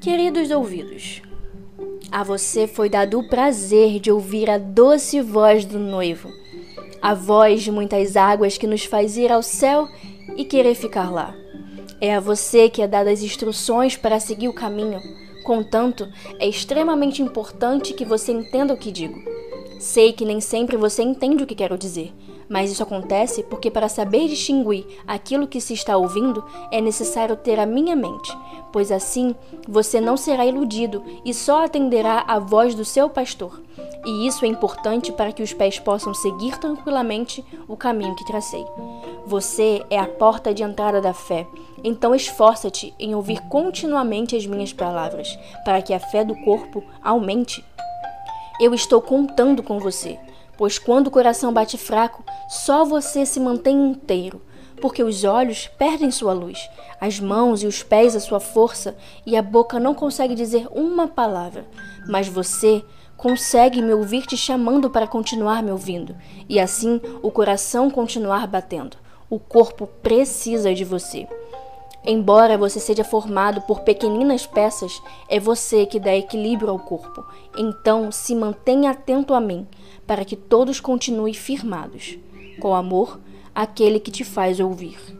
Queridos ouvidos, a você foi dado o prazer de ouvir a doce voz do noivo, a voz de muitas águas que nos faz ir ao céu e querer ficar lá. É a você que é dada as instruções para seguir o caminho. Contanto, é extremamente importante que você entenda o que digo. Sei que nem sempre você entende o que quero dizer, mas isso acontece porque para saber distinguir aquilo que se está ouvindo é necessário ter a minha mente, pois assim você não será iludido e só atenderá à voz do seu pastor. E isso é importante para que os pés possam seguir tranquilamente o caminho que tracei. Você é a porta de entrada da fé, então esforça-te em ouvir continuamente as minhas palavras, para que a fé do corpo aumente. Eu estou contando com você, pois quando o coração bate fraco, só você se mantém inteiro, porque os olhos perdem sua luz, as mãos e os pés a sua força, e a boca não consegue dizer uma palavra. Mas você consegue me ouvir te chamando para continuar me ouvindo, e assim o coração continuar batendo. O corpo precisa de você. Embora você seja formado por pequeninas peças, é você que dá equilíbrio ao corpo. Então, se mantenha atento a mim, para que todos continuem firmados. Com amor, aquele que te faz ouvir.